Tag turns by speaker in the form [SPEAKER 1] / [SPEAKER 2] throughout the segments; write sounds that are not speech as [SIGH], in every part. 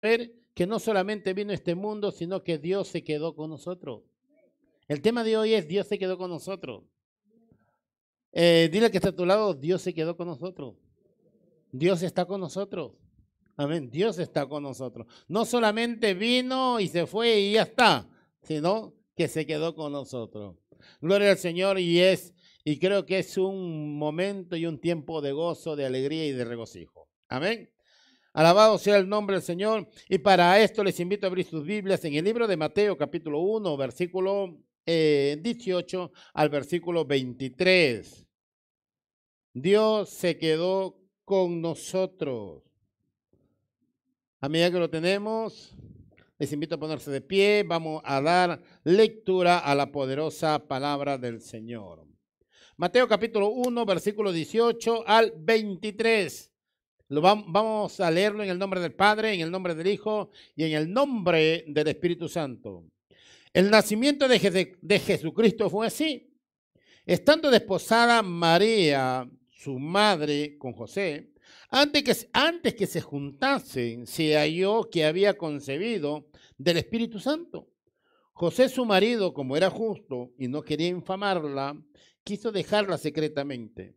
[SPEAKER 1] ver que no solamente vino este mundo, sino que Dios se quedó con nosotros. El tema de hoy es Dios se quedó con nosotros. Eh, dile que está a tu lado, Dios se quedó con nosotros. Dios está con nosotros. Amén. Dios está con nosotros. No solamente vino y se fue y ya está, sino que se quedó con nosotros. Gloria al Señor y es, y creo que es un momento y un tiempo de gozo, de alegría y de regocijo. Amén. Alabado sea el nombre del Señor. Y para esto les invito a abrir sus Biblias en el libro de Mateo capítulo 1, versículo 18 eh, al versículo 23. Dios se quedó con nosotros. A medida que lo tenemos, les invito a ponerse de pie. Vamos a dar lectura a la poderosa palabra del Señor. Mateo capítulo 1, versículo 18 al 23. Lo vamos a leerlo en el nombre del Padre, en el nombre del Hijo y en el nombre del Espíritu Santo. El nacimiento de, de Jesucristo fue así. Estando desposada María, su madre, con José, antes que, antes que se juntasen, se halló que había concebido del Espíritu Santo. José, su marido, como era justo y no quería infamarla, quiso dejarla secretamente.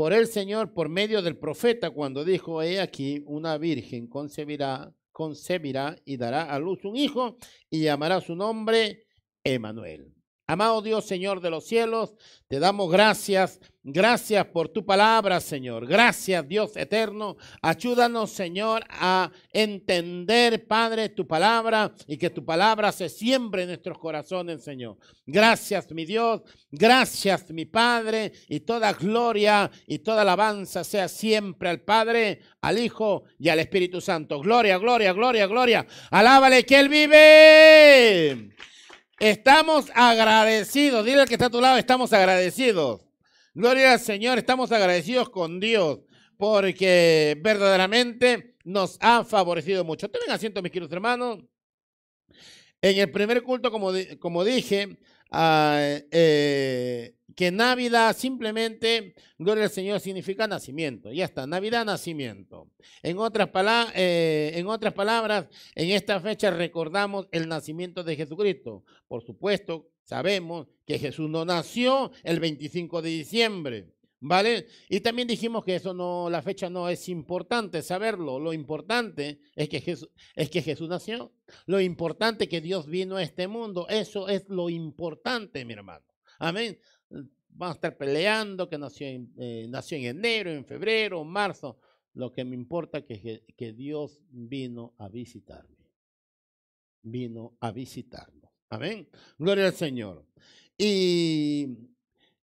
[SPEAKER 1] por el Señor por medio del profeta cuando dijo, he aquí una virgen concebirá, concebirá y dará a luz un hijo y llamará su nombre Emanuel. Amado Dios, Señor de los cielos, te damos gracias. Gracias por tu palabra, Señor. Gracias, Dios eterno. Ayúdanos, Señor, a entender, Padre, tu palabra y que tu palabra se siembre en nuestros corazones, Señor. Gracias, mi Dios. Gracias, mi Padre. Y toda gloria y toda alabanza sea siempre al Padre, al Hijo y al Espíritu Santo. Gloria, gloria, gloria, gloria. Alábale que Él vive. Estamos agradecidos. Dile al que está a tu lado, estamos agradecidos. Gloria al Señor, estamos agradecidos con Dios porque verdaderamente nos ha favorecido mucho. Tomen asiento, mis queridos hermanos. En el primer culto, como, como dije, eh, que Navidad simplemente, gloria al Señor, significa nacimiento. Ya está, Navidad, nacimiento. En otras, eh, en otras palabras, en esta fecha recordamos el nacimiento de Jesucristo. Por supuesto, sabemos que Jesús no nació el 25 de diciembre. ¿Vale? Y también dijimos que eso no, la fecha no es importante saberlo. Lo importante es que Jesús, es que Jesús nació. Lo importante es que Dios vino a este mundo. Eso es lo importante, mi hermano. Amén. Vamos a estar peleando que nació en, eh, nació en enero, en febrero, marzo. Lo que me importa es que, que Dios vino a visitarme. Vino a visitarnos. Amén. Gloria al Señor. Y,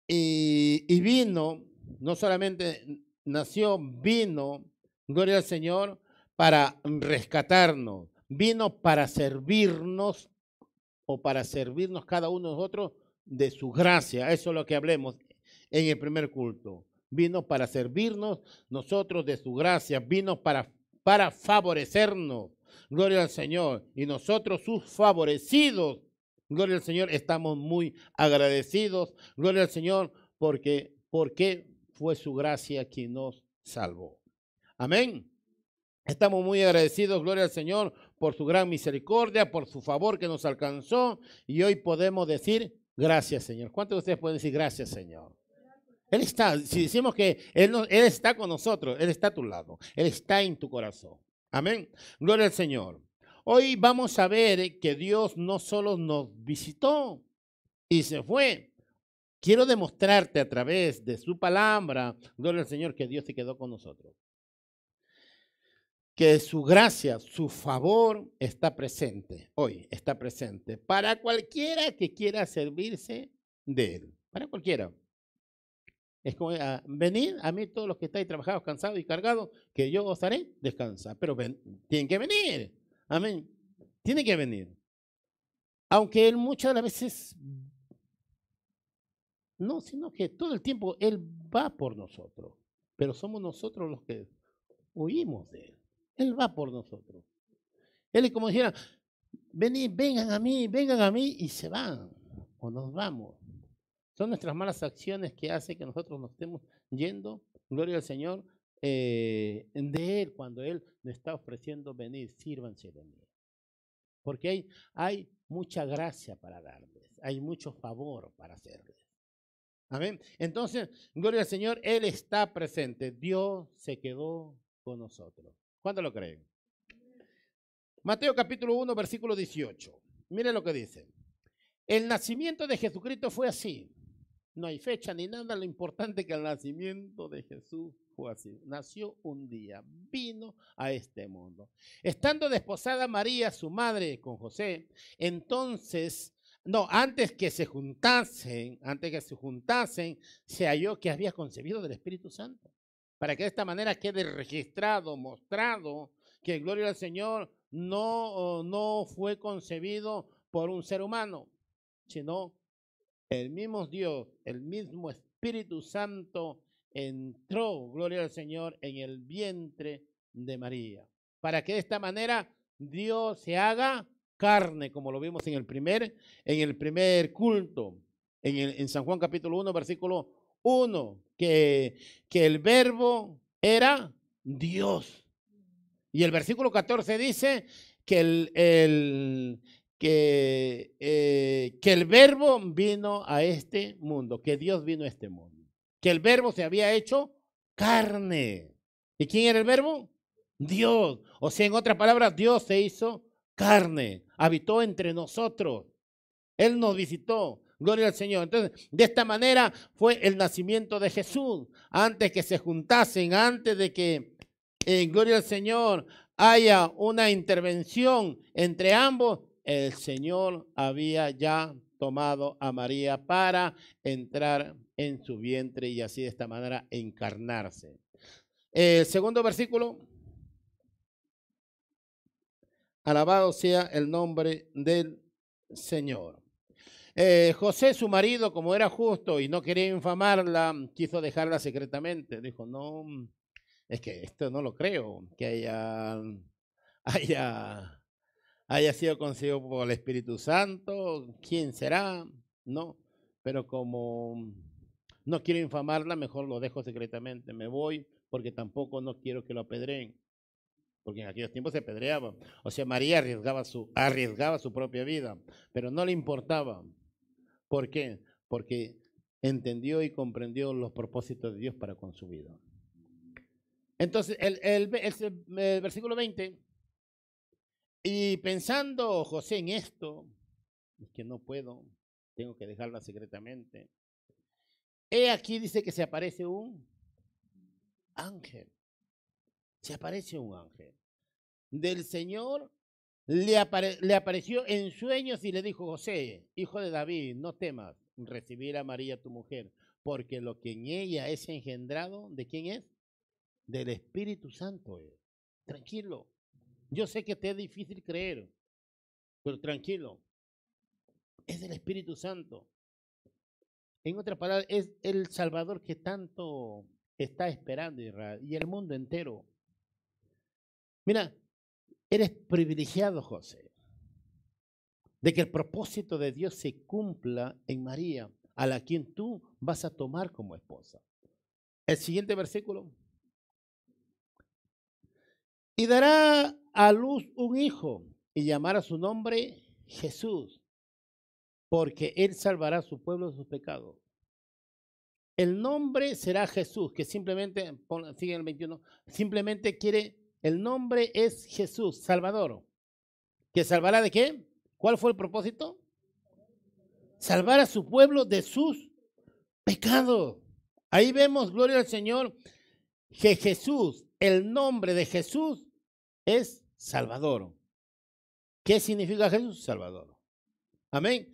[SPEAKER 1] y, vino, no solamente nació, vino, gloria al Señor, para rescatarnos. Vino para servirnos o para servirnos cada uno de nosotros de su gracia. Eso es lo que hablemos en el primer culto. Vino para servirnos nosotros de su gracia. Vino para, para favorecernos. Gloria al Señor. Y nosotros sus favorecidos. Gloria al Señor. Estamos muy agradecidos. Gloria al Señor porque, porque fue su gracia quien nos salvó. Amén. Estamos muy agradecidos, gloria al Señor, por su gran misericordia, por su favor que nos alcanzó. Y hoy podemos decir, Gracias, Señor. ¿Cuántos de ustedes pueden decir gracias, Señor? Él está, si decimos que él, no, él está con nosotros, Él está a tu lado, Él está en tu corazón. Amén. Gloria al Señor. Hoy vamos a ver que Dios no solo nos visitó y se fue. Quiero demostrarte a través de su palabra, gloria al Señor, que Dios se quedó con nosotros que su gracia, su favor está presente hoy, está presente para cualquiera que quiera servirse de él, para cualquiera. Es como, ah, venid a mí todos los que estáis trabajados, cansados y cargados, que yo os haré descansar. Pero ven, tienen que venir. Amén. Tienen que venir. aunque Él muchas de las veces, no, sino que todo el tiempo Él va por nosotros, pero somos nosotros los que huimos de Él. Él va por nosotros. Él es como dijera, venid, vengan a mí, vengan a mí y se van o nos vamos. Son nuestras malas acciones que hacen que nosotros nos estemos yendo, gloria al Señor, eh, de Él cuando Él nos está ofreciendo venir, sírvanse de mí. Porque hay, hay mucha gracia para darles, hay mucho favor para hacerles. Amén. Entonces, gloria al Señor, Él está presente. Dios se quedó con nosotros. ¿Cuándo lo creen? Mateo capítulo 1, versículo 18. Mire lo que dice. El nacimiento de Jesucristo fue así. No hay fecha ni nada, lo importante que el nacimiento de Jesús fue así. Nació un día, vino a este mundo. Estando desposada María, su madre, con José, entonces, no, antes que se juntasen, antes que se juntasen, se halló que había concebido del Espíritu Santo. Para que de esta manera quede registrado, mostrado, que gloria al Señor no, no fue concebido por un ser humano, sino el mismo Dios, el mismo Espíritu Santo entró, gloria al Señor, en el vientre de María. Para que de esta manera Dios se haga carne, como lo vimos en el primer, en el primer culto, en, en San Juan capítulo 1, versículo 1, que, que el verbo era Dios. Y el versículo 14 dice que el, el, que, eh, que el verbo vino a este mundo, que Dios vino a este mundo, que el verbo se había hecho carne. ¿Y quién era el verbo? Dios. O sea, en otras palabras, Dios se hizo carne, habitó entre nosotros. Él nos visitó. Gloria al Señor. Entonces, de esta manera fue el nacimiento de Jesús. Antes que se juntasen, antes de que, en gloria al Señor, haya una intervención entre ambos, el Señor había ya tomado a María para entrar en su vientre y así de esta manera encarnarse. El segundo versículo. Alabado sea el nombre del Señor. Eh, José, su marido, como era justo y no quería infamarla, quiso dejarla secretamente. Dijo, no, es que esto no lo creo, que haya [LAUGHS] haya sido concebido por el Espíritu Santo, quién será, no, pero como no quiero infamarla, mejor lo dejo secretamente, me voy porque tampoco no quiero que lo apedreen, porque en aquellos tiempos se apedreaba. O sea, María arriesgaba su, arriesgaba su propia vida, pero no le importaba. ¿Por qué? Porque entendió y comprendió los propósitos de Dios para con su vida. Entonces, el versículo 20 y pensando José en esto, es que no puedo, tengo que dejarla secretamente. He aquí dice que se aparece un ángel. Se aparece un ángel. Del Señor le, le, apareció en sueños y le dijo, José, hijo de David, no temas recibir a María tu mujer, porque lo que en ella es engendrado, ¿de quién es? Del Espíritu Santo es. Tranquilo. Yo sé que te es difícil creer, pero tranquilo. Es del Espíritu Santo. En otras palabras, es el Salvador que tanto está esperando Israel y el mundo entero. Mira, eres privilegiado, José, de que el propósito de Dios se cumpla en María, a la quien tú vas a tomar como esposa. El siguiente versículo. Y dará a luz un hijo y llamará su nombre Jesús, porque él salvará a su pueblo de sus pecados. El nombre será Jesús, que simplemente, sigue el 21, simplemente quiere, el nombre es Jesús, Salvador. ¿Que salvará de qué? ¿Cuál fue el propósito? Salvar a su pueblo de sus pecados. Ahí vemos, gloria al Señor, que Jesús, el nombre de Jesús es Salvador. ¿Qué significa Jesús? Salvador. Amén.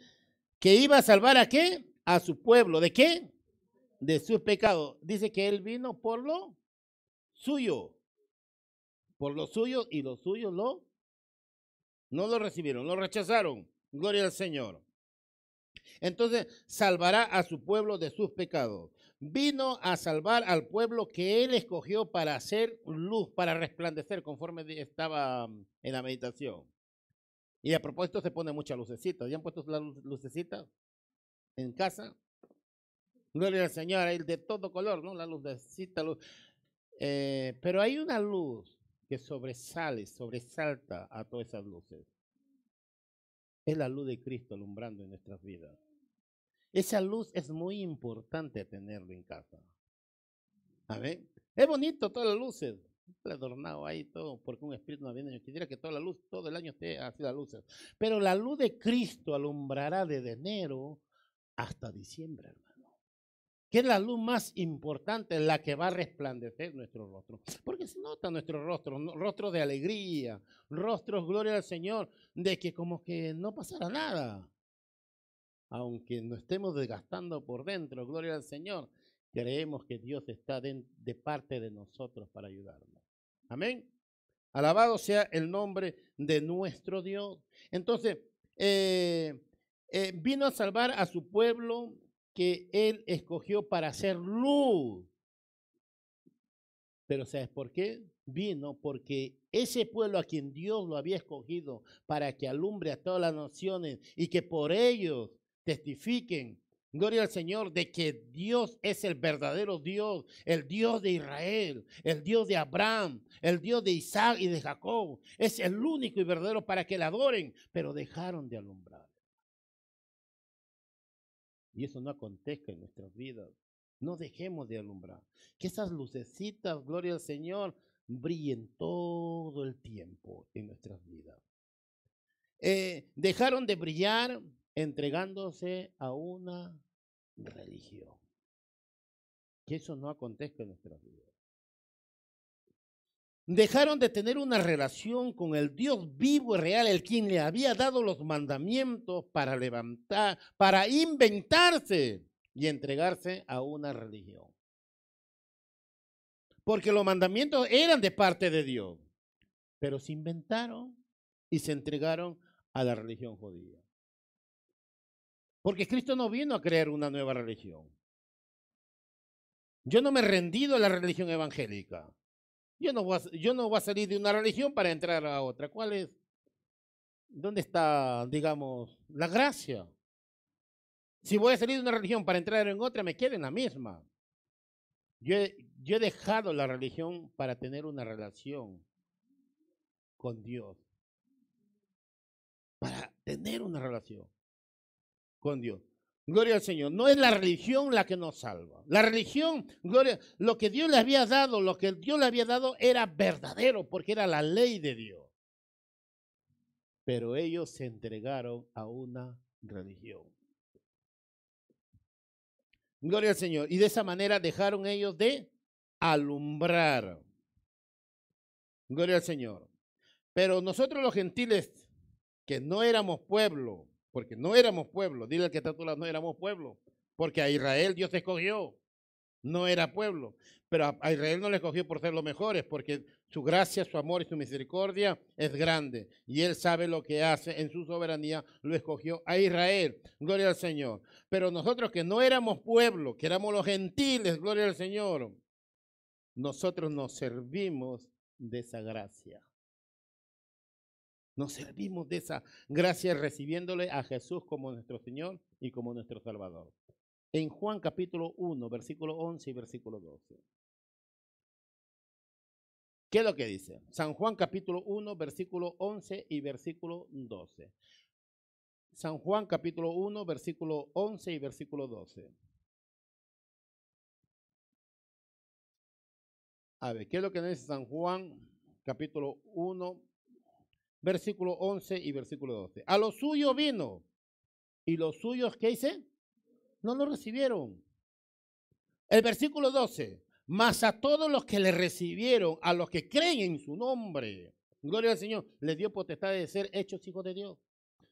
[SPEAKER 1] Que iba a salvar a qué? A su pueblo. ¿De qué? De sus pecados. Dice que él vino por lo suyo. Por lo suyo y los suyos lo no lo recibieron, lo rechazaron. Gloria al Señor. Entonces salvará a su pueblo de sus pecados. Vino a salvar al pueblo que él escogió para hacer luz, para resplandecer, conforme estaba mm, en la meditación. Y a propósito se pone mucha lucecita. ¿Ya han puesto la lucecita en casa? Gloria al Señor, hay de todo color, ¿no? La lucecita. Luz. Eh, pero hay una luz que sobresale, sobresalta a todas esas luces. Es la luz de Cristo alumbrando en nuestras vidas. Esa luz es muy importante tenerlo en casa. ver, Es bonito todas las luces. Adornado ahí todo, porque un espíritu navideño. Quisiera que toda la luz, todo el año esté así la luz. Pero la luz de Cristo alumbrará desde enero hasta diciembre, hermano que es la luz más importante, la que va a resplandecer nuestro rostro. Porque se nota nuestro rostro, rostro de alegría, rostros, gloria al Señor, de que como que no pasará nada. Aunque no estemos desgastando por dentro, gloria al Señor, creemos que Dios está de, parte de nosotros para ayudarnos. Amén. Alabado sea el nombre de nuestro Dios. Entonces, eh, eh, vino a salvar a su pueblo que Él escogió para hacer luz. Pero ¿sabes por qué? Vino porque ese pueblo a quien Dios lo había escogido para que alumbre a todas las naciones y que por ellos testifiquen, gloria al Señor, de que Dios es el verdadero Dios, el Dios de Israel, el Dios de Abraham, el Dios de Isaac y de Jacob. Es el único y verdadero para que le adoren, pero dejaron de alumbrar. Y eso no acontezca en nuestras vidas. No dejemos de alumbrar. Que esas lucecitas, gloria al Señor, brillen todo el tiempo en nuestras vidas. Eh, dejaron de brillar entregándose a una religión. Que eso no acontezca en nuestras vidas. Dejaron de tener una relación con el Dios vivo y real, el quien le había dado los mandamientos para levantar, para inventarse y entregarse a una religión. Porque los mandamientos eran de parte de Dios, pero se inventaron y se entregaron a la religión judía. Porque Cristo no vino a crear una nueva religión. Yo no me he rendido a la religión evangélica. Yo no, voy a, yo no a salir de una religión para entrar a otra. ¿Cuál es? ¿Dónde está, digamos, la gracia? Si voy a salir de una religión para entrar en otra, me quedo en la misma. Yo yo he dejado la religión para tener una relación con Dios. Para tener una relación con Dios. Gloria al Señor. No es la religión la que nos salva. La religión, gloria, lo que Dios le había dado, lo que Dios le había dado era verdadero porque era la ley de Dios. Pero ellos se entregaron a una religión. Gloria al Señor. Y de esa manera dejaron ellos de alumbrar. Gloria al Señor. Pero nosotros los gentiles, que no éramos pueblo, porque no éramos pueblo. Dile al que está a tu lado, no éramos pueblo. Porque a Israel Dios escogió. No era pueblo. Pero a Israel no le escogió por ser los mejores, porque su gracia, su amor y su misericordia es grande. Y él sabe lo que hace en su soberanía. Lo escogió a Israel. Gloria al Señor. Pero nosotros que no éramos pueblo, que éramos los gentiles, gloria al Señor, nosotros nos servimos de esa gracia. Nos servimos de esa gracia recibiéndole a Jesús como nuestro Señor y como nuestro Salvador. En Juan capítulo 1, versículo 11 y versículo 12. ¿Qué es lo que dice? San Juan capítulo 1, versículo 11 y versículo 12. San Juan capítulo 1, versículo 11 y versículo 12. A ver, ¿qué es lo que dice San Juan capítulo 1, versículo 11 y versículo 12. A los suyos vino. ¿Y los suyos qué dice? No lo recibieron. El versículo 12. Mas a todos los que le recibieron, a los que creen en su nombre, gloria al Señor, les dio potestad de ser hechos hijos de Dios.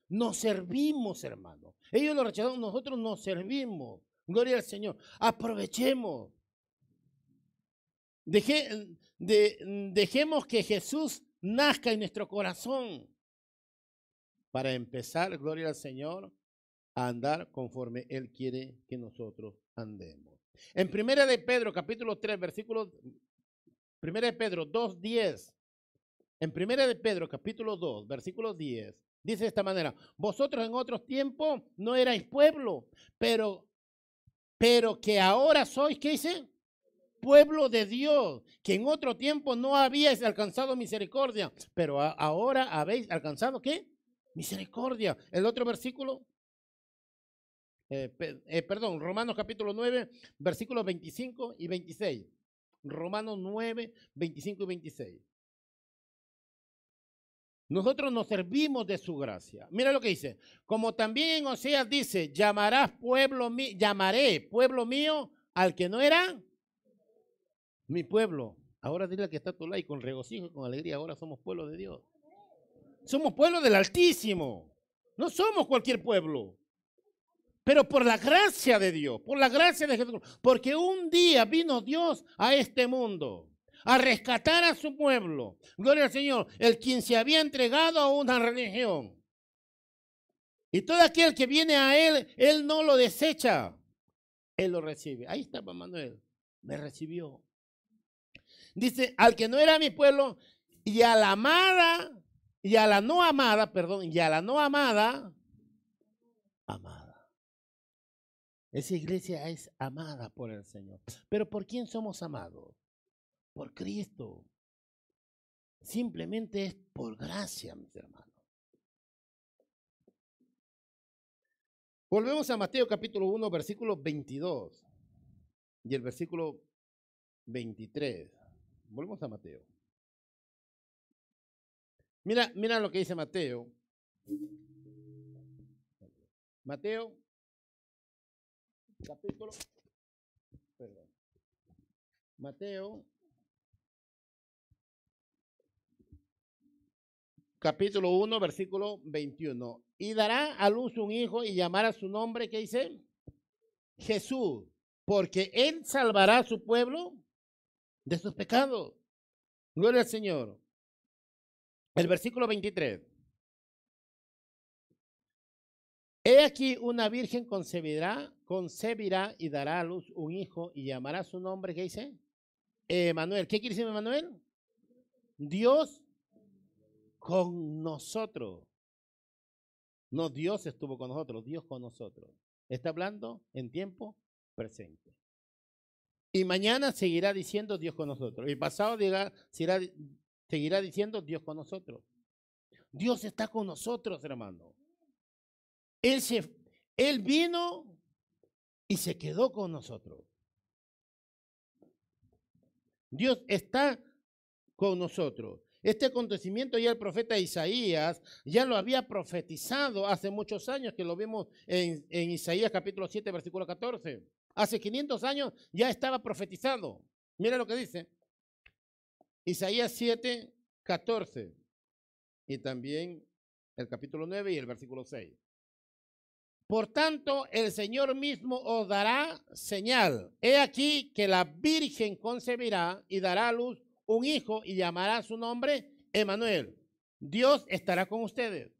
[SPEAKER 1] Nos servimos, hermano. Ellos lo rechazaron, nosotros nos servimos. Gloria al Señor. Aprovechemos. dejemos que Jesús nazca en nuestro corazón. para empezar, gloria al Señor, a andar conforme Él quiere que nosotros andemos. En Primera de Pedro, capítulo 3, versículo, Primera de Pedro 2, 10. En Primera de Pedro, capítulo 2, versículo 10, dice de esta manera, vosotros en otros tiempos no erais pueblo, pero, pero que ahora sois, ¿qué dice? Pueblo de Dios, que en otro tiempo no habíais alcanzado misericordia, pero ahora habéis alcanzado, ¿qué? Misericordia. El otro versículo, eh, eh, perdón, Romanos capítulo 9, versículos 25 y 26. Romanos 9, 25 y 26. Nosotros nos servimos de su gracia. Mira lo que dice. Como también en Oseas dice, llamarás pueblo mío, llamaré pueblo mío al que no era mi pueblo. Ahora dile que está tu lado con regocijo y con alegría. Ahora somos pueblo de Dios. Somos pueblo del Altísimo. No somos cualquier pueblo. Pero por la gracia de Dios, por la gracia de Jesús, porque un día vino Dios a este mundo a rescatar a su pueblo. Gloria al Señor, el quien se había entregado a una religión. Y todo aquel que viene a Él, Él no lo desecha, Él lo recibe. Ahí está Manuel, me recibió. Dice, al que no era mi pueblo, y a la amada, y a la no amada, perdón, y a la no amada, amada. Esa iglesia es amada por el Señor. Pero ¿por quién somos amados? Por Cristo. Simplemente es por gracia, mis hermanos. Volvemos a Mateo capítulo 1, versículo 22 y el versículo 23. Volvemos a Mateo. Mira, mira lo que dice Mateo. Mateo capítulo, perdón, Mateo, capítulo 1, versículo 21. Y dará a luz un hijo y llamará su nombre, ¿qué dice? Jesús, porque él salvará a su pueblo de sus pecados. Gloria al Señor. El versículo 23. He aquí una virgen concebirá, concebirá y dará a luz un hijo y llamará su nombre, ¿qué dice? Emanuel. ¿Qué quiere decir Emanuel? Dios con nosotros. No Dios estuvo con nosotros, Dios con nosotros. Está hablando en tiempo presente. Y mañana seguirá diciendo Dios con nosotros. Y pasado seguirá, seguirá diciendo Dios con nosotros. Dios está con nosotros, hermano. Él, se, él vino y se quedó con nosotros. Dios está con nosotros. Este acontecimiento ya el profeta Isaías ya lo había profetizado hace muchos años, que lo vimos en, en, Isaías capítulo 7, versículo 14. Hace 500 años ya estaba profetizado. Mira lo que dice. Isaías 7, 14. Y también el capítulo 9 y el versículo 6. Por tanto, el Señor mismo os dará señal. He aquí que la Virgen concebirá y dará a luz un hijo y llamará su nombre Emanuel. Dios estará con ustedes.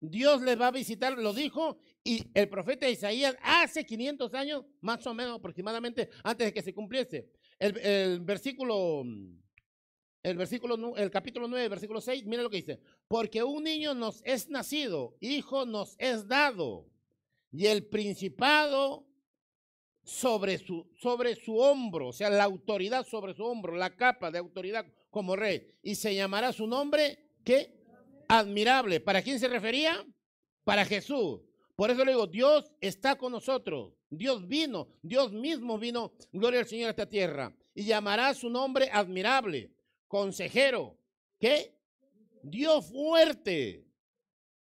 [SPEAKER 1] Dios les va a visitar, lo dijo, y el profeta Isaías hace 500 años, más o menos aproximadamente, antes de que se cumpliese. El, versículo, el versículo, el capítulo 9, versículo 6, mira lo que dice. Porque un niño nos es nacido, hijo nos es dado y el principado sobre su, sobre su hombro, o sea, la autoridad sobre su hombro, la capa de autoridad como rey. Y se llamará su nombre, ¿qué? Admirable. ¿Para quién se refería? Para Jesús. Por eso le digo, Dios está con nosotros. Dios vino, Dios mismo vino, gloria al Señor a esta tierra. Y llamará su nombre admirable, consejero. ¿Qué? Dios fuerte.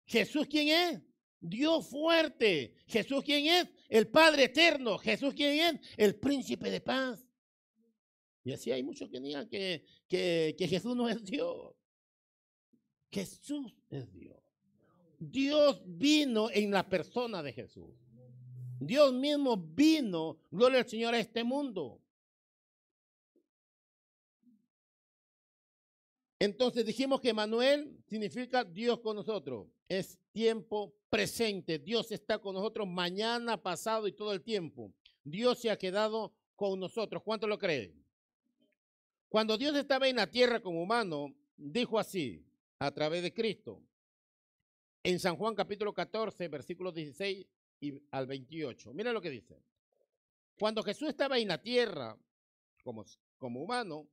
[SPEAKER 1] Jesús, ¿quién es? Dios fuerte. Jesús, ¿quién es? El Padre eterno. Jesús, ¿quién es? El príncipe de paz. Y así hay muchos que digan que, que, que Jesús no es Dios. Jesús es Dios. Dios vino en la persona de Jesús. Dios mismo vino, gloria al Señor, a este mundo. Entonces dijimos que Manuel significa Dios con nosotros. Es tiempo presente. Dios está con nosotros mañana, pasado y todo el tiempo. Dios se ha quedado con nosotros. ¿Cuánto lo creen? Cuando Dios estaba en la tierra como humano, dijo así, a través de Cristo, en San Juan capítulo 14, versículos 16 y al 28. Mira lo que dice. Cuando Jesús estaba en la tierra como, como humano,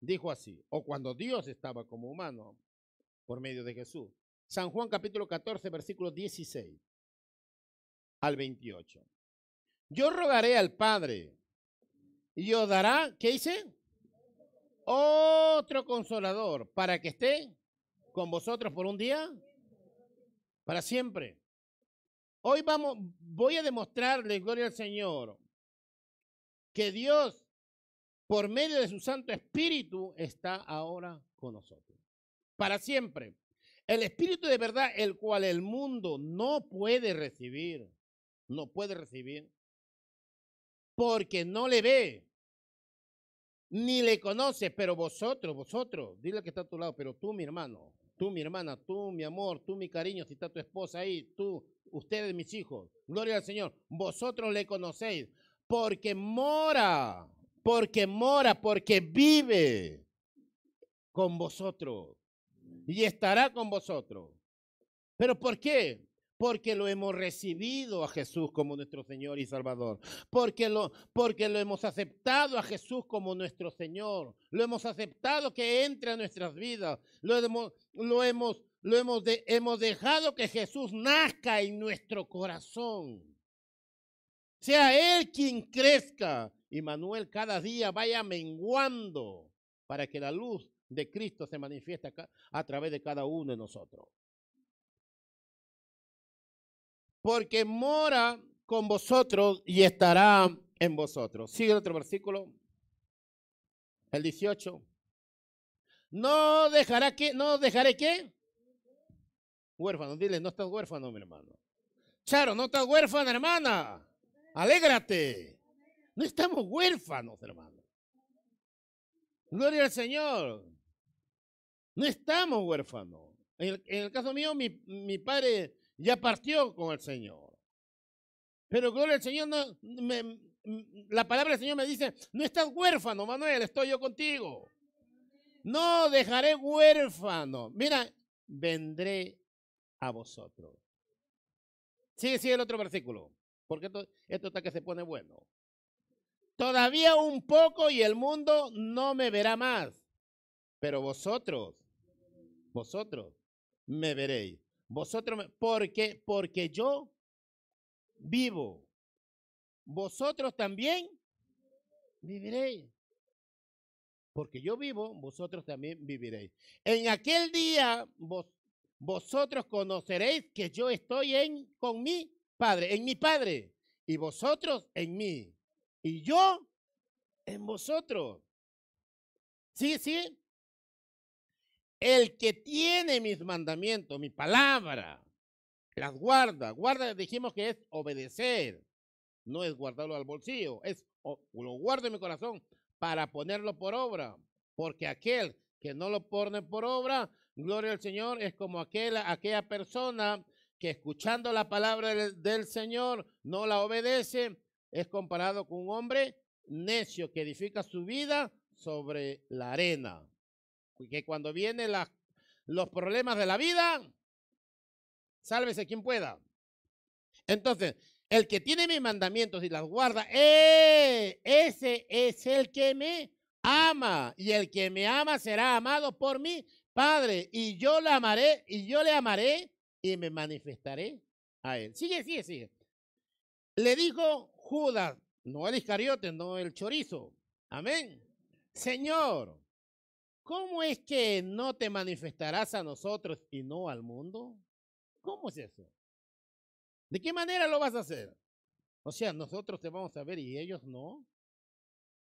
[SPEAKER 1] dijo así, o cuando Dios estaba como humano por medio de Jesús. San Juan capítulo 14, versículos 16 al 28. Yo rogaré al Padre y os dará, ¿qué dice? Otro consolador para que esté con vosotros por un día, para siempre. Hoy vamos, voy a demostrarle, gloria al Señor, que Dios, por medio de su Santo Espíritu, está ahora con nosotros. Para siempre. El Espíritu de verdad, el cual el mundo no puede recibir, no puede recibir, porque no le ve, ni le conoce, pero vosotros, vosotros, dile que está a tu lado, pero tú, mi hermano, tú, mi hermana, tú, mi amor, tú, mi cariño, si está tu esposa ahí, tú, ustedes, mis hijos, gloria al Señor, vosotros le conocéis, porque mora, porque mora, porque vive con vosotros y estará con vosotros. ¿Pero por qué? Porque lo hemos recibido a Jesús como nuestro Señor y Salvador. Porque lo, porque lo hemos aceptado a Jesús como nuestro Señor. Lo hemos aceptado que entre a nuestras vidas. Lo hemos, lo hemos, lo hemos, hemos dejado que Jesús nazca en nuestro corazón. Sea Él quien crezca y Manuel cada día vaya menguando para que la luz de Cristo se manifieste a través de cada uno de nosotros porque mora con vosotros y estará en vosotros. Sigue el otro versículo, el 18. No dejará que, no dejaré que. Huérfano, dile, no estás huérfano, mi hermano. Charo, no estás huérfana, hermana. Alégrate. No estamos huérfanos, hermano. Gloria al Señor. No estamos huérfanos. En el, caso mío, mi, mi padre ya partió con el Señor. Pero gloria al Señor, no, la palabra del Señor me dice, no estás huérfano, Manuel, estoy yo contigo. No dejaré huérfano. Mira, vendré a vosotros. Sigue, sigue el otro versículo, porque esto, esto está que se pone bueno. Todavía un poco y el mundo no me verá más, pero vosotros, vosotros me veréis. Vosotros, porque, porque yo vivo. Vosotros también viviréis. Porque yo vivo, vosotros también viviréis. En aquel día vos, vosotros conoceréis que yo estoy en con mi Padre, en mi Padre, y vosotros en mí, y yo en vosotros. ¿Sí, sí? El que tiene mis mandamientos, mi palabra, las guarda. Guarda, dijimos que es obedecer. No es guardarlo al bolsillo, es lo guardo en mi corazón para ponerlo por obra. Porque aquel que no lo pone por obra, gloria al Señor, es como aquella, aquella persona que escuchando la palabra del Señor no la obedece, es comparado con un hombre necio que edifica su vida sobre la arena que cuando vienen los problemas de la vida, sálvese quien pueda. Entonces, el que tiene mis mandamientos y las guarda, ¡eh! ese es el que me ama. Y el que me ama será amado por mi Padre. Y yo le amaré, y yo le amaré y me manifestaré a él. Sigue, sigue, sigue. Le dijo Judas, no el Iscariote, no el chorizo. Amén. Señor, ¿Cómo es que no te manifestarás a nosotros y no al mundo? ¿Cómo es eso? ¿De qué manera lo vas a hacer? O sea, nosotros te vamos a ver y ellos no,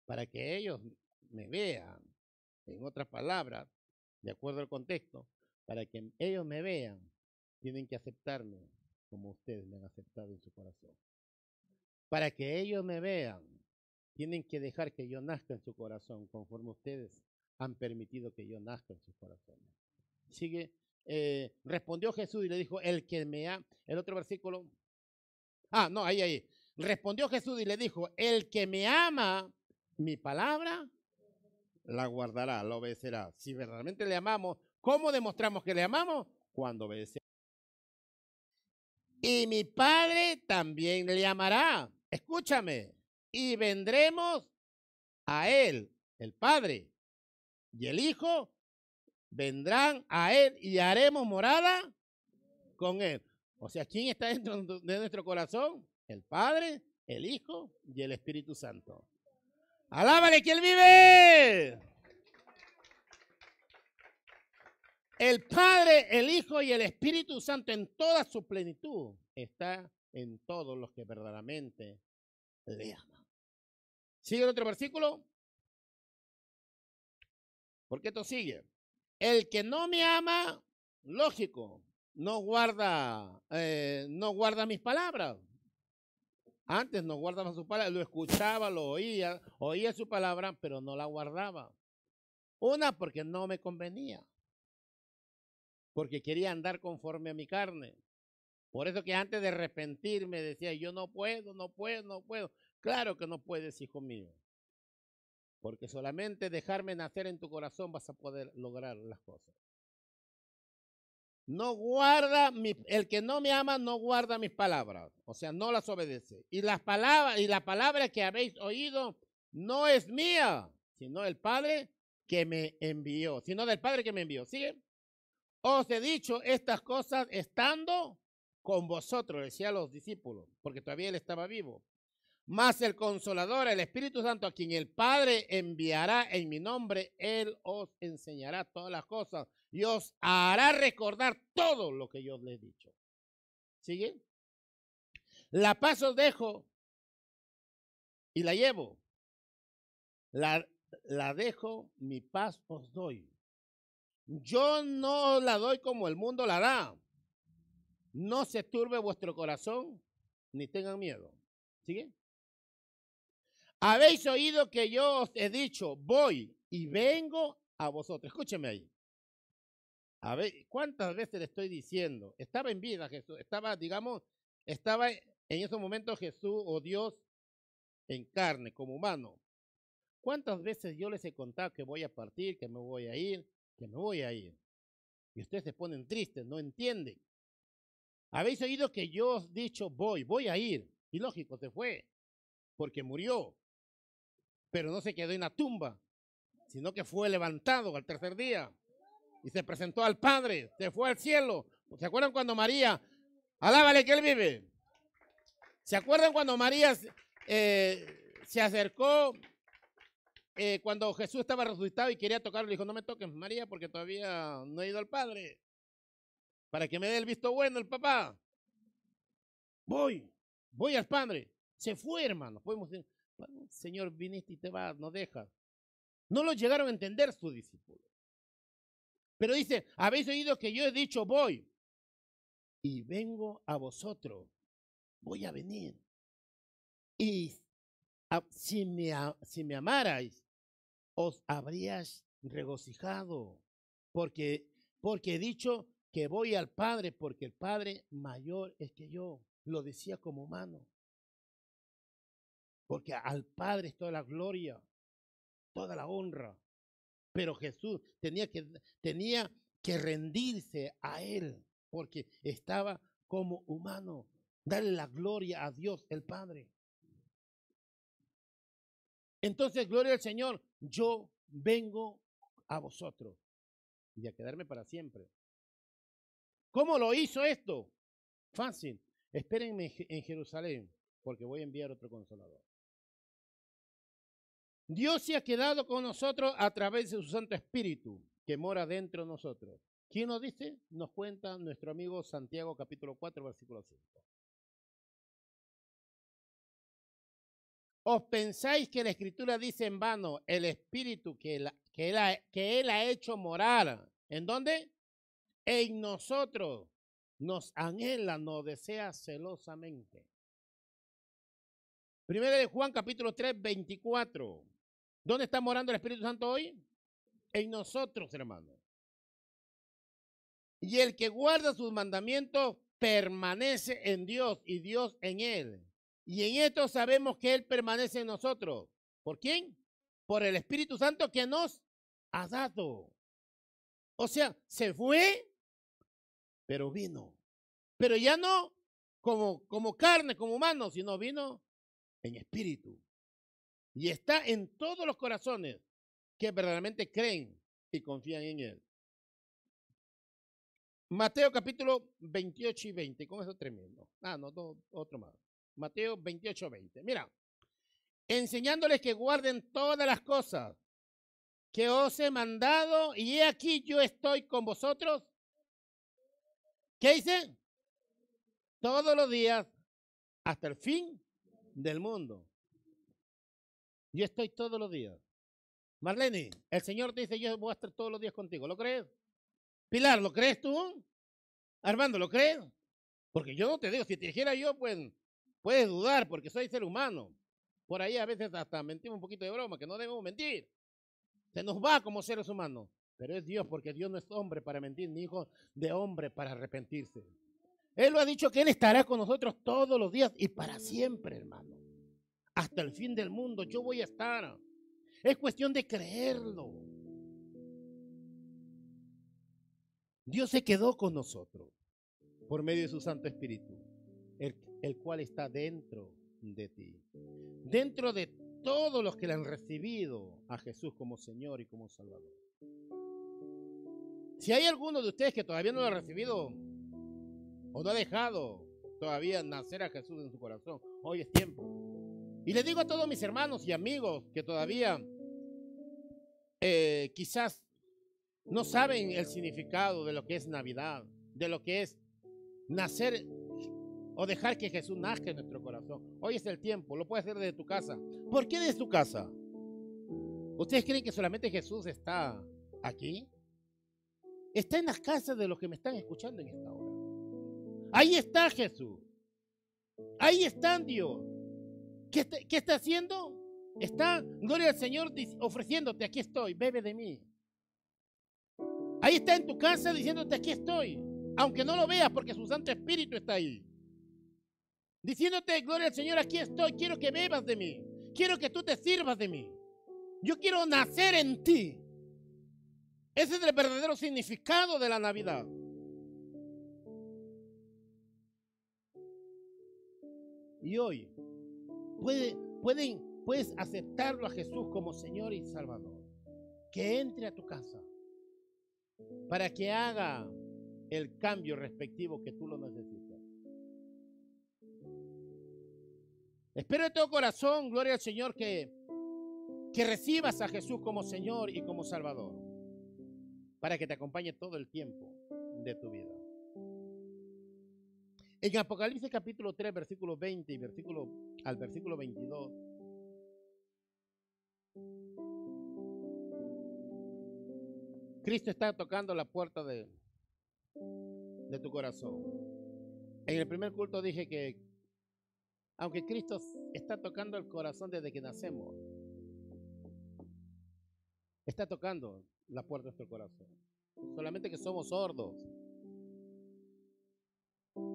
[SPEAKER 1] para que ellos me vean. En otras palabras, de acuerdo al contexto, para que ellos me vean, tienen que aceptarme como ustedes me han aceptado en su corazón. Para que ellos me vean, tienen que dejar que yo nazca en su corazón conforme ustedes han permitido que yo nazca en sus corazones. Sigue, eh, respondió Jesús y le dijo, el que me ha, el otro versículo, ah, no, ahí, ahí, respondió Jesús y le dijo, el que me ama, mi palabra, la guardará, la obedecerá. Si verdaderamente le amamos, ¿cómo demostramos que le amamos? Cuando obedecemos. Y mi Padre también le amará. Escúchame. Y vendremos a Él, el Padre, y el Hijo, vendrán a Él y haremos morada con Él. O sea, ¿quién está dentro de nuestro corazón? El Padre, el Hijo y el Espíritu Santo. Alábale que Él vive. El Padre, el Hijo y el Espíritu Santo en toda su plenitud está en todos los que verdaderamente le aman. ¿Sigue el otro versículo? ¿Por qué esto sigue? El que no me ama, lógico, no guarda, eh, no guarda mis palabras. Antes no guardaba su palabra, lo escuchaba, lo oía, oía su palabra, pero no la guardaba. Una, porque no me convenía porque quería andar conforme a mi carne. Por eso que antes de arrepentirme decía, yo no puedo, no puedo, no puedo. Claro que no puedes, hijo mío. Porque solamente dejarme nacer en tu corazón vas a poder lograr las cosas. No guarda, mi, el que no me ama no guarda mis palabras, o sea, no las obedece. Y las palabras y la palabra que habéis oído no es mía, sino del Padre que me envió, sino del Padre que me envió. ¿Sigue? Os he dicho estas cosas estando con vosotros, decía los discípulos, porque todavía él estaba vivo. Mas el consolador, el Espíritu Santo, a quien el Padre enviará en mi nombre, él os enseñará todas las cosas y os hará recordar todo lo que yo le he dicho. ¿Sigue? La paz os dejo y la llevo. La, la dejo, mi paz os doy. Yo no la doy como el mundo la da. No se turbe vuestro corazón, ni tengan miedo. ¿Sigue? Habéis oído que yo os he dicho, voy y vengo a vosotros. Escúcheme ahí. A ¿cuántas veces le estoy diciendo? Estaba en vida Jesús, estaba, digamos, estaba en esos momentos Jesús o Dios en carne, como humano. ¿Cuántas veces yo les he contado que voy a partir, que me voy a ir, que me voy a ir. Y ustedes se ponen tristes, no entienden. Habéis oído que yo os he dicho, voy, voy a ir. Y lógico, se fue, porque murió. Pero no se quedó en la tumba, sino que fue levantado al tercer día. Y se presentó al Padre, se fue al cielo. ¿Se acuerdan cuando María, alábale que Él vive? ¿Se acuerdan cuando María eh, se acercó eh, cuando Jesús estaba resucitado y quería tocarlo, le dijo, no me toques, María, porque todavía no he ido al Padre. Para que me dé el visto bueno el papá. Voy, voy al Padre. Se fue, hermano. Podemos Señor, viniste y te vas, no dejas. No lo llegaron a entender sus discípulos. Pero dice, habéis oído que yo he dicho, voy. Y vengo a vosotros. Voy a venir. Y si me, si me amarais, os habrías regocijado, porque, porque he dicho que voy al Padre, porque el Padre mayor es que yo. Lo decía como humano. Porque al Padre es toda la gloria, toda la honra. Pero Jesús tenía que, tenía que rendirse a Él, porque estaba como humano. Darle la gloria a Dios, el Padre. Entonces, gloria al Señor, yo vengo a vosotros y a quedarme para siempre. ¿Cómo lo hizo esto? Fácil. Espérenme en Jerusalén, porque voy a enviar otro consolador. Dios se ha quedado con nosotros a través de su Santo Espíritu, que mora dentro de nosotros. ¿Quién nos dice? Nos cuenta nuestro amigo Santiago capítulo 4, versículo 5. ¿Os pensáis que la escritura dice en vano el espíritu que, él, ha, que él ha hecho morar? ¿En dónde? En nosotros. Nos anhela, nos desea celosamente. Primero de Juan capítulo 3, 24. ¿Dónde está morando el Espíritu Santo hoy? en nosotros, hermano. Y el que guarda sus mandamientos permanece en Dios y Dios en él. Y en esto sabemos que Él permanece en nosotros. ¿Por quién? Por el Espíritu Santo que nos ha dado. O sea, se fue, pero vino. Pero ya no como, como carne, como humano, sino vino en espíritu. Y está en todos los corazones que verdaderamente creen y confían en Él. Mateo capítulo 28 y 20, con eso tremendo. Ah, no, otro más. Mateo 28, 20. Mira, enseñándoles que guarden todas las cosas que os he mandado y he aquí yo estoy con vosotros. ¿Qué dice? Todos los días hasta el fin del mundo. Yo estoy todos los días. Marlene, el Señor te dice, yo voy a estar todos los días contigo. ¿Lo crees? Pilar, ¿lo crees tú? Armando, ¿lo crees? Porque yo no te digo, si te dijera yo, pues puedes dudar porque soy ser humano. Por ahí a veces hasta mentimos un poquito de broma, que no debemos mentir. Se nos va como seres humanos. Pero es Dios, porque Dios no es hombre para mentir, ni hijo de hombre para arrepentirse. Él lo ha dicho que Él estará con nosotros todos los días y para siempre, hermano. Hasta el fin del mundo yo voy a estar. Es cuestión de creerlo. Dios se quedó con nosotros por medio de su Santo Espíritu, el, el cual está dentro de ti. Dentro de todos los que le han recibido a Jesús como Señor y como Salvador. Si hay alguno de ustedes que todavía no lo ha recibido, o no ha dejado todavía nacer a Jesús en su corazón, hoy es tiempo. Y le digo a todos mis hermanos y amigos que todavía eh, quizás no saben el significado de lo que es Navidad, de lo que es nacer o dejar que Jesús nazca en nuestro corazón. Hoy es el tiempo, lo puedes hacer desde tu casa. ¿Por qué desde tu casa? ¿Ustedes creen que solamente Jesús está aquí? Está en las casas de los que me están escuchando en esta hora. Ahí está Jesús. Ahí está Dios. ¿Qué está, haciendo? Está, gloria al Señor, ofreciéndote, aquí estoy, bebe de mí. Ahí está en tu casa diciéndote, aquí estoy. Aunque no lo veas porque su Santo Espíritu está ahí. Diciéndote, gloria al Señor, aquí estoy, quiero que bebas de mí. Quiero que tú te sirvas de mí. Yo quiero nacer en ti. Ese es el verdadero significado de la Navidad. Y hoy puede, pueden, puedes aceptarlo a Jesús como Señor y Salvador. Que entre a tu casa para que haga el cambio respectivo que tú lo necesitas. Espero de todo corazón, gloria al Señor, que, que recibas a Jesús como Señor y como Salvador, para que te acompañe todo el tiempo de tu vida. En Apocalipsis capítulo 3, versículo 20 y versículo, al versículo 22. Cristo está tocando la puerta de, de tu corazón. En el primer culto dije que aunque Cristo está tocando el corazón desde que nacemos, está tocando la puerta de nuestro corazón. Solamente que somos sordos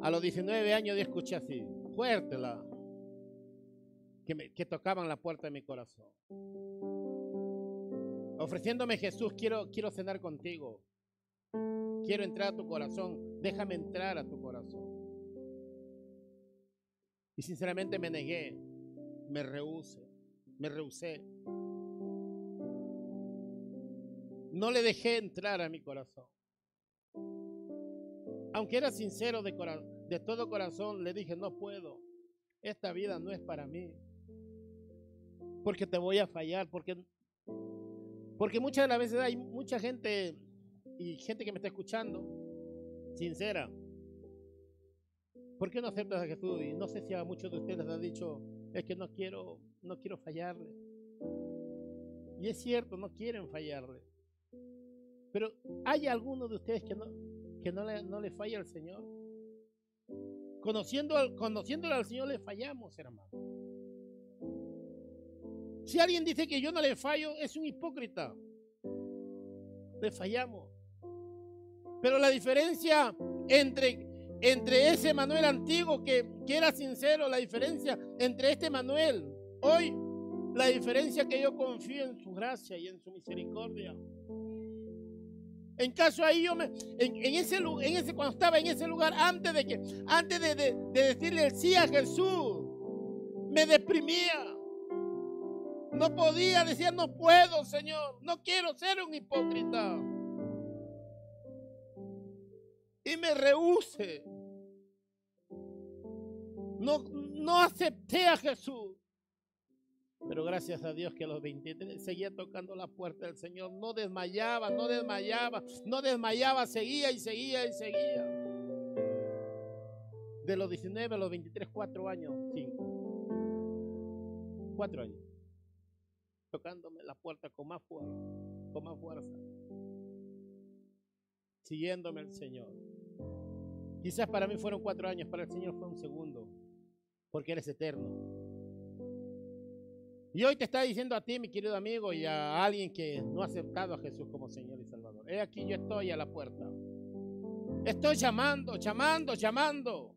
[SPEAKER 1] a los 19 años yo escuché así, fuerte la, que, que tocaban la puerta de mi corazón. Ofreciéndome Jesús, quiero, quiero cenar contigo. Quiero entrar a tu corazón. Déjame entrar a tu corazón. Y sinceramente me negué, me rehusé, me rehusé. No le dejé entrar a mi corazón. Aunque era sincero de, todo corazón, le dije, no puedo. Esta vida no es para mí. Porque te voy a fallar. Porque, porque muchas de las veces hay mucha gente y gente que me está escuchando, sincera. ¿Por qué no aceptas a Jesús? Y no sé si a muchos de ustedes les ha dicho, es que no quiero, no quiero fallarle. Y es cierto, no quieren fallarle. Pero hay algunos de ustedes que no, que no le, no le falla al Señor. Conociendo, conociéndole al Señor le fallamos, hermano. Si alguien dice que yo no le fallo, es un hipócrita. le fallamos. Pero la diferencia entre, entre ese Manuel antiguo que, que era sincero, la diferencia entre este Manuel hoy, la diferencia que yo confío en su gracia y en su misericordia. En caso ahí yo me, en, ese lugar, en ese, cuando estaba en ese lugar, antes de que, antes de, de, de decirle sí a Jesús, me deprimía. No podía, decía, no puedo, Señor, no quiero ser un hipócrita. Y me rehuse. No, no acepté a Jesús. Pero gracias a Dios que a los 23 seguía tocando la puerta del Señor. No desmayaba, no desmayaba, no desmayaba, seguía y seguía y seguía. De los 19 a los 23, cuatro años, cinco. Cuatro años. Tocándome la puerta con más fuerza, con más fuerza. Siguiéndome el Señor. Quizás para mí fueron cuatro años, para el Señor fue un segundo, porque eres eterno. Y hoy te está diciendo a ti, mi querido amigo, y a alguien que no ha aceptado a Jesús como Señor y Salvador. He aquí yo estoy a la puerta. Estoy llamando, llamando, llamando.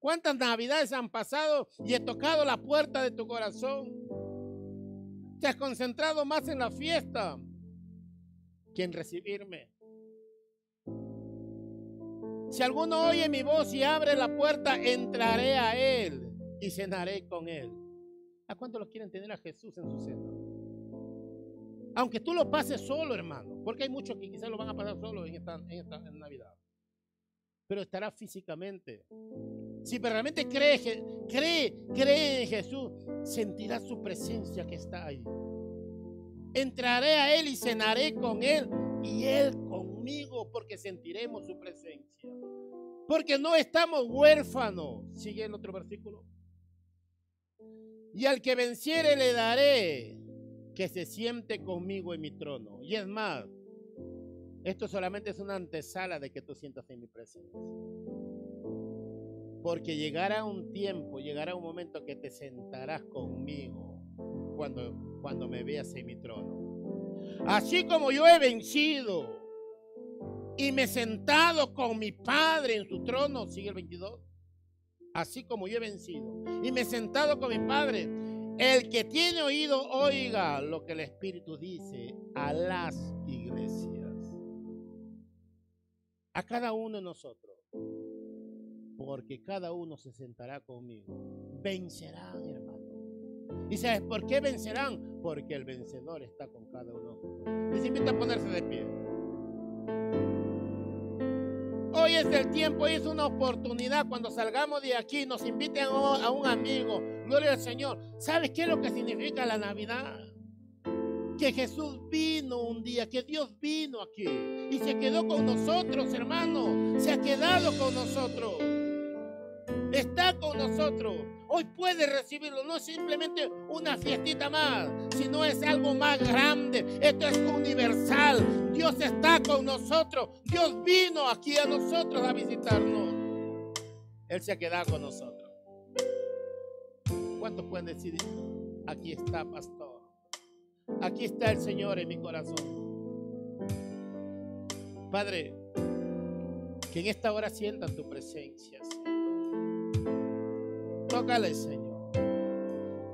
[SPEAKER 1] ¿Cuántas navidades han pasado y he tocado la puerta de tu corazón? Te has concentrado más en la fiesta que en recibirme. Si alguno oye mi voz y abre la puerta, entraré a él y cenaré con él. ¿A cuántos los quieren tener a Jesús en su centro? Aunque tú lo pases solo, hermano, porque hay muchos que quizás lo van a pasar solo en esta, en esta Navidad. Pero estará físicamente. Si realmente cree, cree, cree en Jesús, sentirá su presencia que está ahí. Entraré a Él y cenaré con Él y Él conmigo, porque sentiremos su presencia. Porque no estamos huérfanos. Sigue el otro versículo. Y al que venciere le daré que se siente conmigo en mi trono. Y es más, esto solamente es una antesala de que tú sientas en mi presencia. Porque llegará un tiempo, llegará un momento que te sentarás conmigo cuando, cuando me veas en mi trono. Así como yo he vencido y me he sentado con mi Padre en su trono, sigue el 22 así como yo he vencido. Y me he sentado con mi Padre. El que tiene oído, oiga lo que el Espíritu dice a las iglesias. A cada uno de nosotros. Porque cada uno se sentará conmigo. Vencerán, hermano. ¿Y sabes por qué vencerán? Porque el vencedor está con cada uno. Les invito a ponerse de pie. Es el tiempo, hoy es una oportunidad cuando salgamos de aquí, nos inviten a un amigo. Gloria al Señor. ¿Sabes qué es lo que significa la Navidad? Que Jesús vino un día, que Dios vino aquí y se quedó con nosotros, hermano. Se ha quedado con nosotros. Está con nosotros. Hoy puede recibirlo. No es simplemente una fiestita más, sino es algo más grande. Esto es universal. Dios está con nosotros. Dios vino aquí a nosotros a visitarnos. Él se ha quedado con nosotros. ¿Cuántos pueden decir? Aquí está, pastor. Aquí está el Señor en mi corazón. Padre, que en esta hora sientan tu presencia. Tócale, Señor.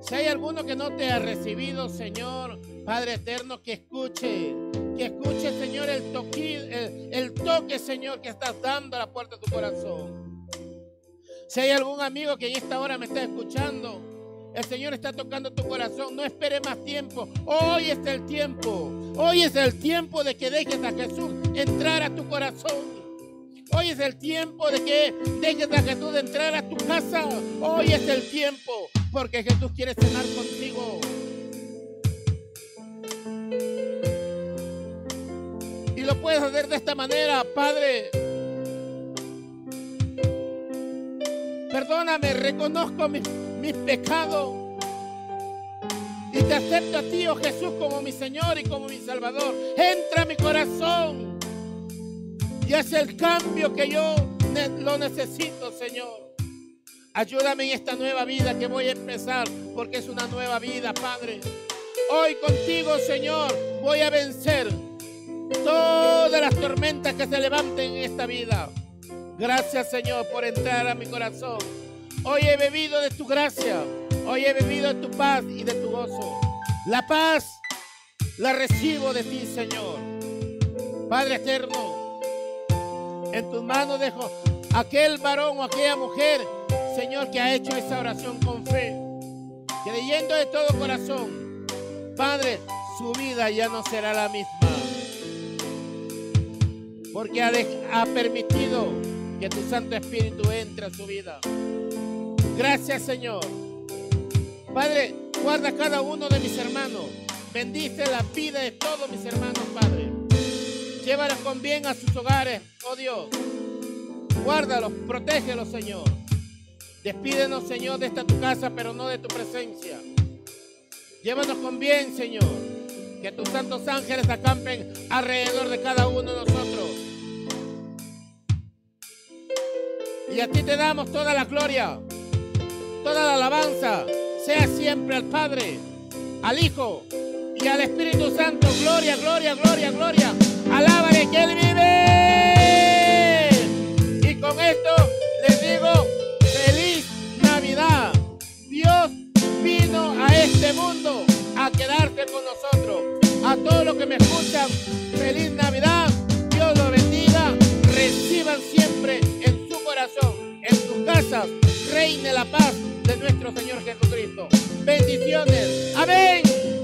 [SPEAKER 1] Si hay alguno que no te ha recibido, Señor, Padre eterno, que escuche, que escuche, Señor, el, toque, Señor, que estás dando a la puerta de tu corazón. Si hay algún amigo que en esta hora me está escuchando, el Señor está tocando tu corazón. No espere más tiempo. Hoy es el tiempo. Hoy es el tiempo de que dejes a Jesús entrar a tu corazón. Hoy es el tiempo de que dejes a Jesús entrar a tu casa. Hoy es el tiempo porque Jesús quiere cenar contigo. Y lo puedes hacer de esta manera, Padre. Perdóname, reconozco mis, mis pecados. Y te acepto a ti, oh Jesús, como mi Señor y como mi Salvador. Entra a mi corazón. Y es el cambio que yo lo necesito, Señor. Ayúdame en esta nueva vida que voy a empezar, porque es una nueva vida, Padre. Hoy contigo, Señor, voy a vencer todas las tormentas que se levanten en esta vida. Gracias Señor por entrar a mi corazón. Hoy he bebido de tu gracia. Hoy he bebido de tu paz y de tu gozo. La paz la recibo de ti, Señor. Padre eterno, en tus manos dejo aquel varón o aquella mujer, Señor, que ha hecho esa oración con fe, creyendo de todo corazón. Padre, su vida ya no será la misma. Porque ha, ha permitido que tu Santo Espíritu entre a su vida. Gracias, Señor. Padre, guarda cada uno de mis hermanos. Bendice la vida de todos mis hermanos, Padre. Llévalos con bien a sus hogares, oh Dios. Guárdalos, protégelos, Señor. Despídenos, Señor, de esta tu casa, pero no de tu presencia. Llévanos con bien, Señor. Que tus santos ángeles acampen alrededor de cada uno de nosotros. Y a ti te damos toda la gloria, toda la alabanza. Sea siempre al Padre, al Hijo y al Espíritu Santo. Gloria, gloria, gloria, gloria. Alábale que Él vive. Y con esto les digo, feliz Navidad. Dios vino a este mundo a quedarse con nosotros. A todos los que me escuchan, feliz Navidad. Dios los bendiga. Reciban siempre en su corazón, en sus casas, reine la paz de nuestro Señor Jesucristo. Bendiciones. Amén.